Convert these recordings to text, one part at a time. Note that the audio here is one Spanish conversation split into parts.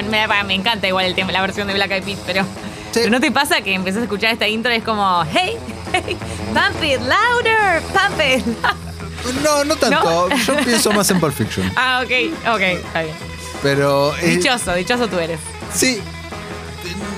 canción. Me, me encanta igual el tema, la versión de Black Eyed Peas, pero, pero ¿no te pasa que empezás a escuchar esta intro y es como, hey, hey, pump it louder, pump it. No, no tanto. Yo pienso más en Pulp Fiction. Ah, ok, ok, está bien. Pero. eh, Dichoso, dichoso tú eres. Sí.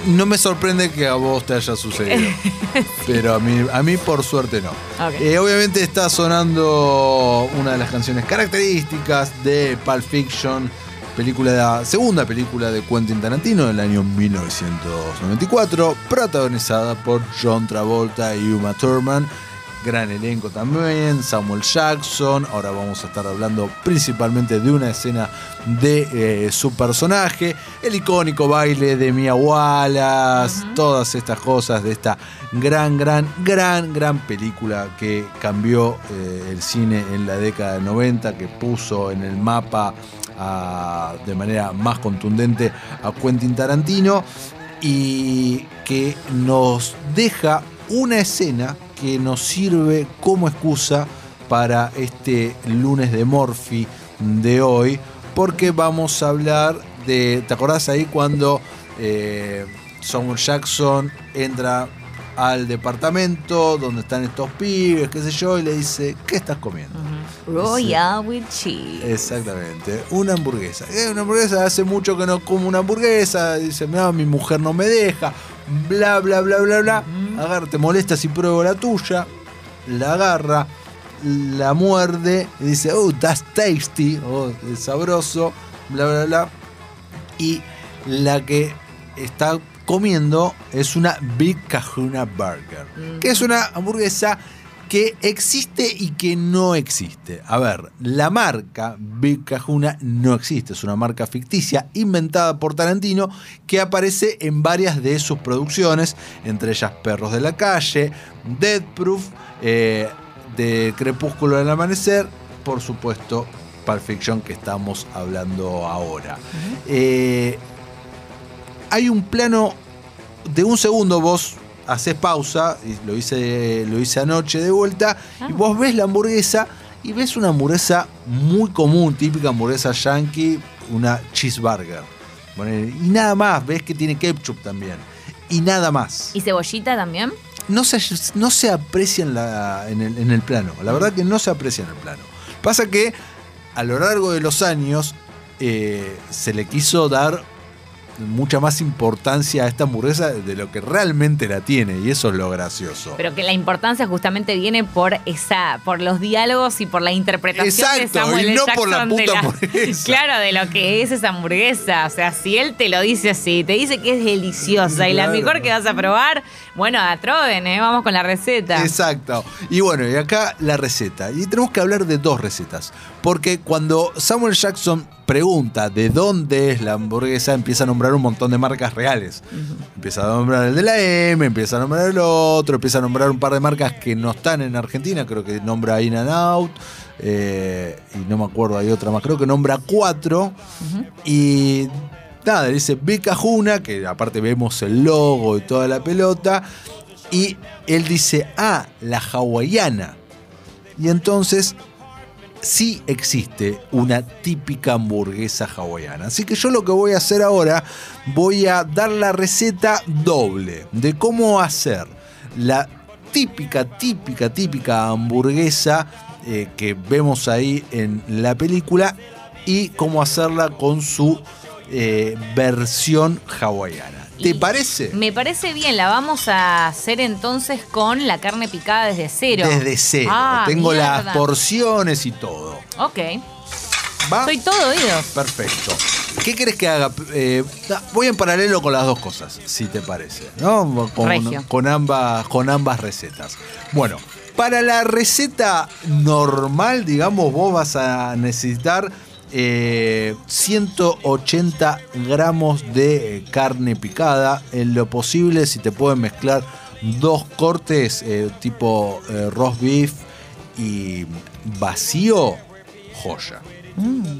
No me sorprende que a vos te haya sucedido. pero a mí, a mí por suerte no. Eh, obviamente está sonando una de las canciones características de Pulp Fiction, película segunda película de Quentin Tarantino del año 1994, protagonizada por John Travolta y Uma Thurman. Gran elenco también, Samuel Jackson. Ahora vamos a estar hablando principalmente de una escena de eh, su personaje, el icónico baile de Mia Wallace, todas estas cosas de esta gran, gran, gran, gran película que cambió eh, el cine en la década del 90, que puso en el mapa de manera más contundente a Quentin Tarantino y que nos deja una escena que nos sirve como excusa para este lunes de Morphy de hoy, porque vamos a hablar de, ¿te acordás ahí cuando eh, Samuel Jackson entra al departamento donde están estos pibes, qué sé yo, y le dice, ¿qué estás comiendo? Royal with cheese. Exactamente, una hamburguesa. Eh, Una hamburguesa, hace mucho que no como una hamburguesa. Dice, "Mirá, mi mujer no me deja. Bla, bla, bla, bla, bla. Agarra, te molesta si pruebo la tuya. La agarra, la muerde y dice, oh, that's tasty. Oh, es sabroso. Bla, bla, bla. Y la que está comiendo es una Big Kahuna Burger. Que es una hamburguesa que existe y que no existe. A ver, la marca Big Kahuna no existe, es una marca ficticia inventada por Tarantino que aparece en varias de sus producciones, entre ellas Perros de la Calle, Dead Proof, eh, de Crepúsculo del Amanecer, por supuesto Pulp Fiction que estamos hablando ahora. Eh, hay un plano de un segundo, vos haces pausa, y lo hice, lo hice anoche de vuelta, y vos ves la hamburguesa y ves una hamburguesa muy común, típica hamburguesa yankee, una cheeseburger. Bueno, y nada más, ves que tiene ketchup también. Y nada más. ¿Y cebollita también? No se, no se aprecia en, la- en el, en el plano. La verdad que no se aprecia en el plano. Pasa que a lo largo de los años eh, se le quiso dar mucha más importancia a esta hamburguesa de lo que realmente la tiene. Y eso es lo gracioso. Pero que la importancia justamente viene por esa, por los diálogos y por la interpretación de Exacto, Samuel y no por la Jackson de puta hamburguesa. Claro, de lo que es esa hamburguesa. O sea, si él te lo dice así, te dice que es deliciosa y la mejor que vas a probar, bueno, atroven, ¿eh? Vamos con la receta. Exacto. Y bueno, y acá la receta. Y tenemos que hablar de dos recetas. Porque cuando Samuel Jackson pregunta de dónde es la hamburguesa, empieza a nombrar un montón de marcas reales. Empieza a nombrar el de la M, empieza a nombrar el otro, empieza a nombrar un par de marcas que no están en Argentina. Creo que nombra In and Out. eh, y no me acuerdo, hay otra más. Creo que nombra cuatro. Y nada, dice Big Kahuna, que aparte vemos el logo y toda la pelota. Y él dice, ah, la hawaiana. Y entonces sí existe una típica hamburguesa hawaiana. Así que yo lo que voy a hacer ahora, voy a dar la receta doble de cómo hacer la típica, típica, típica hamburguesa eh, que vemos ahí en la película y cómo hacerla con su eh, versión hawaiana. ¿Te parece? Me parece bien, la vamos a hacer entonces con la carne picada desde cero. Desde cero. Ah, Tengo las porciones y todo. Ok, ¿Va? soy todo oídos. Perfecto. ¿Qué querés que haga? Eh, voy en paralelo con las dos cosas, si te parece, ¿no? Con ambas, con ambas recetas. Bueno, para la receta normal, digamos, vos vas a necesitar eh, 180 gramos de eh, carne picada. En lo posible, si te pueden mezclar dos cortes eh, tipo eh, roast beef y vacío, joya.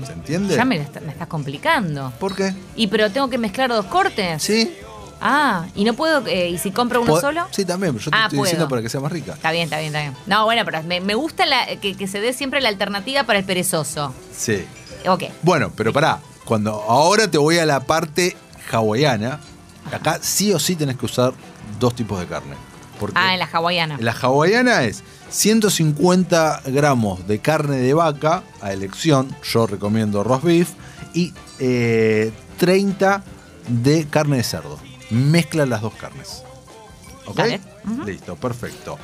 ¿Se entiende? Mm. Ya me, está- me estás complicando. ¿Por qué? ¿Y pero tengo que mezclar dos cortes? ¿Sí? Ah, ¿y no puedo, eh, y si compro uno solo? Sí, también. Yo te Ah, estoy puedo. diciendo para que sea más rica. Está bien, está bien, está bien. No, bueno, pero me, me gusta la- que, que se dé siempre la alternativa para el perezoso. Sí. Ok. Bueno, pero pará. cuando ahora te voy a la parte hawaiana, acá sí o sí tenés que usar dos tipos de carne. Porque Ah, en la hawaiana. la hawaiana es 150 gramos de carne de vaca a elección, yo recomiendo roast beef, y eh, 30 de carne de cerdo. Mezcla las dos carnes. ¿Ok? Listo, perfecto.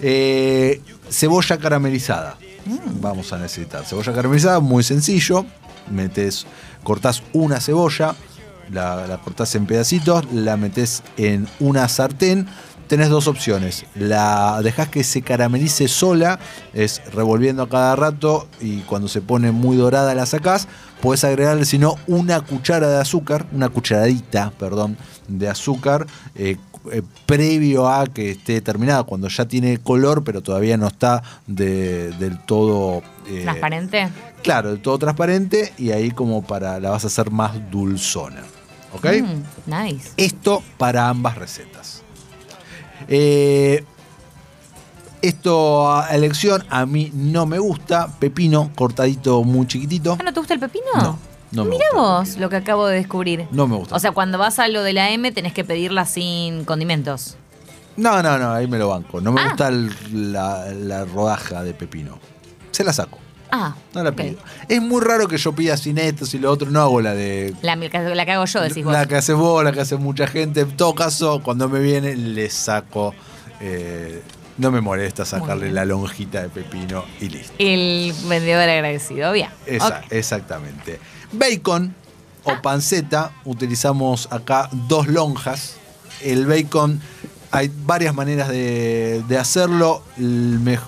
Eh, cebolla caramelizada. Mm. Vamos a necesitar. Cebolla caramelizada, muy sencillo. Metes, cortás una cebolla, la, la cortás en pedacitos, la metes en una sartén. Tenés dos opciones. La dejás que se caramelice sola, es revolviendo a cada rato y cuando se pone muy dorada la sacás. Podés agregarle, si no, una cuchara de azúcar, una cucharadita, perdón, de azúcar eh, eh, previo a que esté terminada, cuando ya tiene color, pero todavía no está de- del todo. eh, Transparente. Claro, del todo transparente y ahí como para la vas a hacer más dulzona. ¿Ok? Mm, nice. Esto para ambas recetas. Eh, esto a elección a mí no me gusta. Pepino cortadito muy chiquitito. Ah, ¿no te gusta el pepino? No, no me Mira gusta el vos pepino. lo que acabo de descubrir. No me gusta. O sea, cuando vas a lo de la M tenés que pedirla sin condimentos. No, no, no, ahí me lo banco. No me Ah. gusta el- la, la rodaja de pepino. Se la saco. Ah, No la pido. Es muy raro que yo pida sin esto, sin lo otro. No hago la de. La, la que hago yo, decís vos. La que hace vos, la que hace mucha gente. En todo caso, cuando me viene, le saco. eh, no me molesta sacarle la lonjita de pepino y listo. El vendedor agradecido, bien. Esa-. Exactamente. Bacon o panceta, utilizamos acá dos lonjas. El bacon, hay varias maneras de, de hacerlo. El, mej-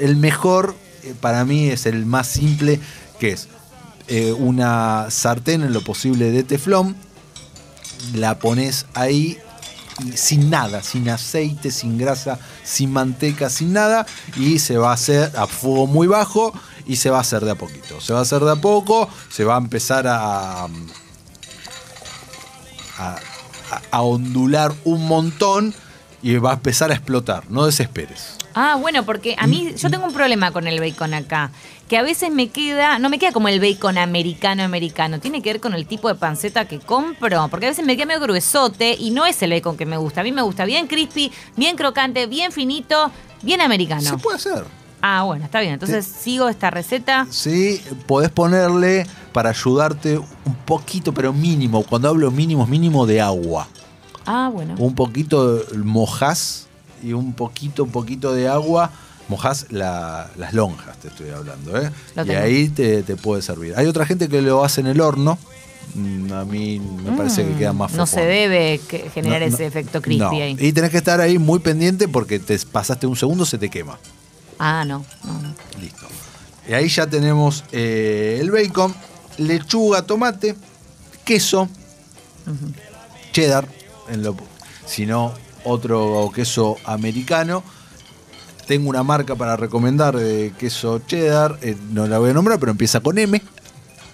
el mejor para mí es el más simple, que es eh, una sartén en lo posible de teflón. La pones ahí sin nada, sin aceite, sin grasa, sin manteca, sin nada, y se va a hacer a fuego muy bajo y se va a hacer de a poquito. Se va a hacer de a poco, se va a empezar a- a ondular un montón y va a empezar a explotar. No desesperes. Ah, bueno, porque a mí, yo tengo un problema con el bacon acá. Que a veces me queda, no me queda como el bacon americano americano. Tiene que ver con el tipo de panceta que compro. Porque a veces me queda medio gruesote y no es el bacon que me gusta. A mí me gusta bien crispy, bien crocante, bien finito, bien americano. Se puede hacer. Ah, bueno, está bien. Entonces sigo esta receta. Sí, podés ponerle para ayudarte un poquito, pero mínimo. Cuando hablo mínimo, es mínimo de agua. Ah, bueno. Un poquito mojás y un poquito, un poquito de agua. Mojás la- las lonjas, te estoy hablando, ¿eh? Lo Y tengo. ahí te, te puede servir. Hay otra gente que lo hace en el horno. Mm, A mí me parece que queda más Mm, No se debe generar No, no, ese efecto crispy no. ahí. Y tenés que estar ahí muy pendiente porque te pasaste un segundo, se te quema. Ah, no. Listo. Y ahí ya tenemos eh, el bacon, lechuga, tomate, queso, cheddar, en lo, si no otro queso americano. Tengo una marca para recomendar de queso cheddar, eh, no la voy a nombrar, pero empieza con M.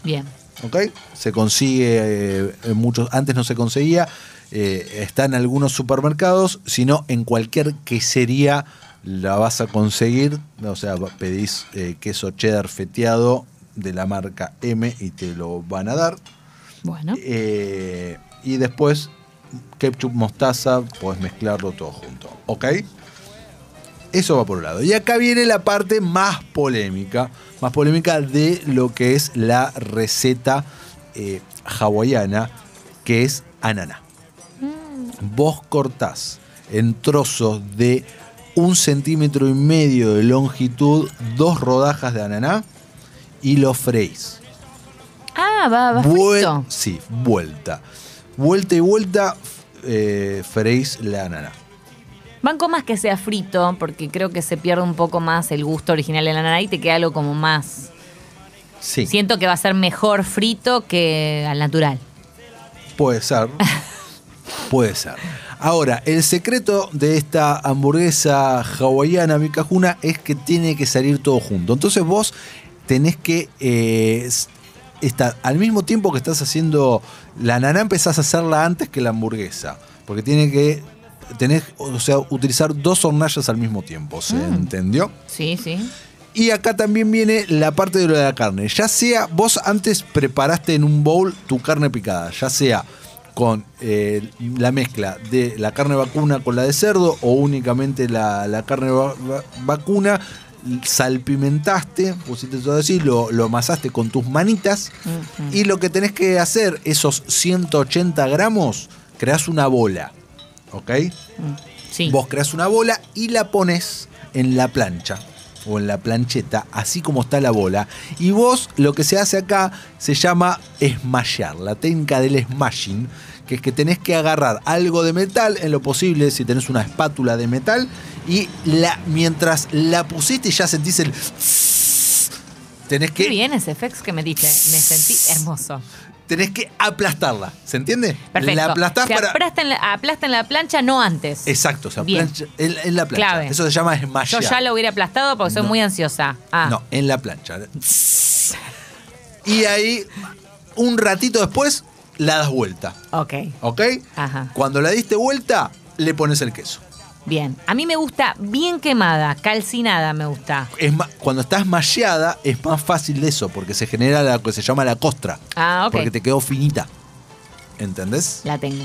Bien. ¿ok? Se consigue eh, en muchos, antes no se conseguía, eh, está en algunos supermercados, sino en cualquier quesería la vas a conseguir, o sea, pedís queso cheddar feteado de la marca M y te lo van a dar. Bueno. Y después ketchup, mostaza, podés mezclarlo todo junto, ¿ok? Eso va por un lado. Y acá viene la parte más polémica, más polémica de lo que es la receta eh, hawaiana, que es ananá. Vos cortás en trozos de un centímetro y medio de longitud dos rodajas de ananá y lo freís. Ah, va, va Vuel- frito. sí, vuelta. Vuelta y vuelta eh, freís la ananá. Banco más que sea frito, porque creo que se pierde un poco más el gusto original de la nana y te queda algo como más. Sí, Siento que va a ser mejor frito que al natural. puede ser. puede ser. Ahora, el secreto de esta hamburguesa hawaiana micajuna es que tiene que salir todo junto. Entonces vos tenés que eh, estar al mismo tiempo que estás haciendo la ananá, empezás a hacerla antes que la hamburguesa. Porque tiene que tenés, o sea, utilizar dos hornallas al mismo tiempo. ¿Se Mm. entendió? Sí, sí. Y acá también viene la parte de lo de la carne. Ya sea, vos antes preparaste en un bowl tu carne picada, ya sea con eh, la mezcla de la carne vacuna con la de cerdo o únicamente la, la carne va- va- vacuna, salpimentaste, pusiste todo así, lo, lo amasaste con tus manitas y lo que tenés que hacer, esos 180 gramos, creás una bola, ¿ok? Mm, Sí. Vos creas una bola y la pones en la plancha o en la plancheta, así como está la bola. Y vos lo que se hace acá se llama esmallar, la técnica del smashing, que es que tenés que agarrar algo de metal, en lo posible, si tenés una espátula de metal, y la, mientras la pusiste y ya sentís el... Tenés Qué que, bien ese effects que me diste. Me sentí hermoso. tenés que aplastarla, ¿se entiende? Perfecto. La aplastás se para... en, la, aplasta en la plancha, no antes. Exacto, en, en la plancha. Clave. Eso se llama Yo esmallar. ya lo hubiera aplastado porque soy No. muy ansiosa. Ah, No, en la plancha. Y ahí, un ratito después, la das vuelta. ok. ¿Ok? Ajá. Cuando la diste vuelta, le pones el queso. Bien. A mí me gusta bien quemada, calcinada me gusta. Es ma- cuando estás mallada, es más fácil de eso, porque se genera lo que se llama la costra. Ah, ok. Porque te quedó finita. ¿Entendés? La tengo.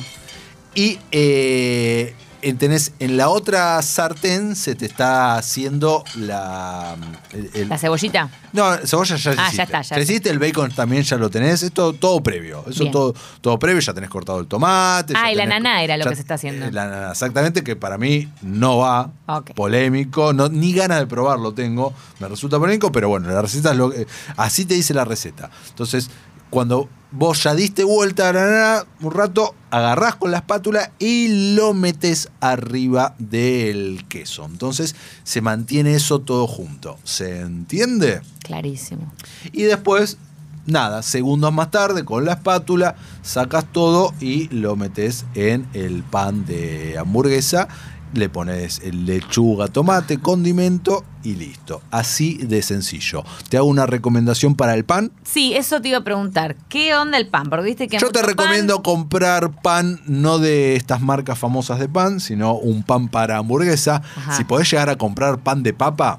Y eh, tenés en la otra sartén se te está haciendo la. el- el- La cebollita. No, cebolla ya Ah, hiciste. ya está, ya Ya está. hiciste, el bacon también ya lo tenés. Es todo, todo previo. Eso Bien. todo, todo previo, ya tenés cortado el tomate. Ah, y la naná era lo ya- que se está haciendo. eh, La naná, exactamente, que para mí no va. Ok. Polémico. No, ni ganas de probarlo tengo. Me resulta polémico, pero bueno, la receta es lo que- Así te dice la receta. Entonces, cuando vos ya diste vuelta a la naná, un rato, agarrás con la espátula y lo metes arriba del queso. Entonces, se mantiene eso todo junto. ¿Se entiende? Clarísimo. Y después, nada, segundos más tarde, con la espátula, sacas todo y lo metes en el pan de hamburguesa. Le pones lechuga, tomate, condimento y listo. Así de sencillo. Te hago una recomendación para el pan. Sí, eso te iba a preguntar. ¿Qué onda el pan? Porque viste que Yo te recomiendo pan- comprar pan no de estas marcas famosas de pan, sino un pan para hamburguesa. Ajá. Si podés llegar a comprar pan de papa,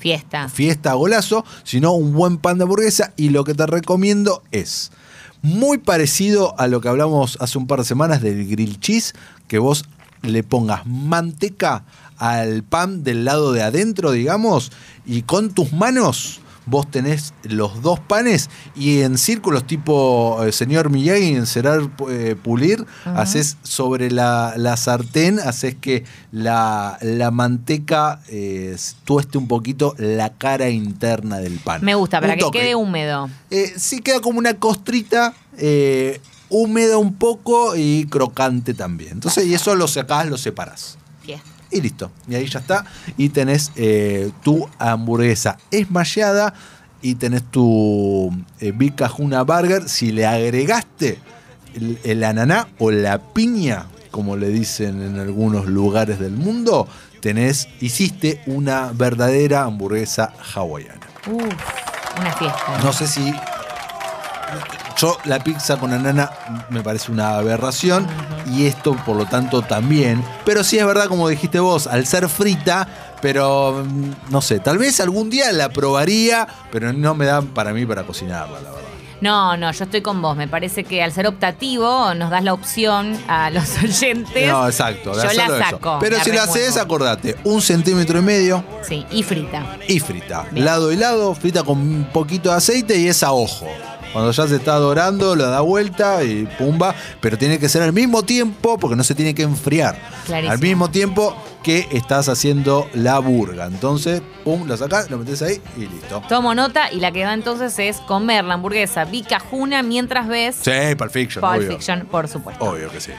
Fiesta. fiesta golazo, sino un buen pan de hamburguesa. Y lo que te recomiendo es muy parecido a lo que hablamos hace un par de semanas del grill cheese, que vos le pongas manteca al pan del lado de adentro, digamos, y con tus manos vos tenés los dos panes y en círculos tipo eh, señor Miyagi, encerar, eh, pulir, haces sobre la, la sartén, haces que la, la manteca eh, tueste un poquito la cara interna del pan. Me gusta, para Un que toque. quede húmedo. Sí queda como una costrita húmeda un poco y crocante también. Entonces, y eso lo sacás, lo separás. Fiesta. Y listo. Y ahí ya está. Y tenés eh, tu hamburguesa esmallada y tenés tu eh, Big Burger. Si le agregaste el, el ananá o la piña, como le dicen en algunos lugares del mundo, tenés, hiciste una verdadera hamburguesa hawaiana. Uf, una fiesta. No sé si. Yo, la pizza con anana me parece una aberración y esto, por lo tanto, también. Pero sí es verdad, como dijiste vos, al ser frita, pero mm, no sé, tal vez algún día la probaría, pero no me da para mí para cocinarla, la verdad. No, no, yo estoy con vos. Me parece que al ser optativo nos das la opción a los oyentes. No, exacto, Yo la eso. saco. Pero la si la haces, acordate, un centímetro y medio Sí, y frita. y frita. Bien. Lado y lado, frita con un poquito de aceite y es a ojo. Cuando ya se está dorando, lo da vuelta y pumba. Pero tiene que ser al mismo tiempo, porque no se tiene que enfriar. Clarísimo. Al mismo tiempo que estás haciendo la burga. Entonces, pum, la sacás, lo metes ahí y listo. Tomo nota y la que va entonces es comer la hamburguesa bicajuna mientras ves Sí, Pulp Fiction, Pulp obvio. Fiction, por supuesto. Obvio que sí.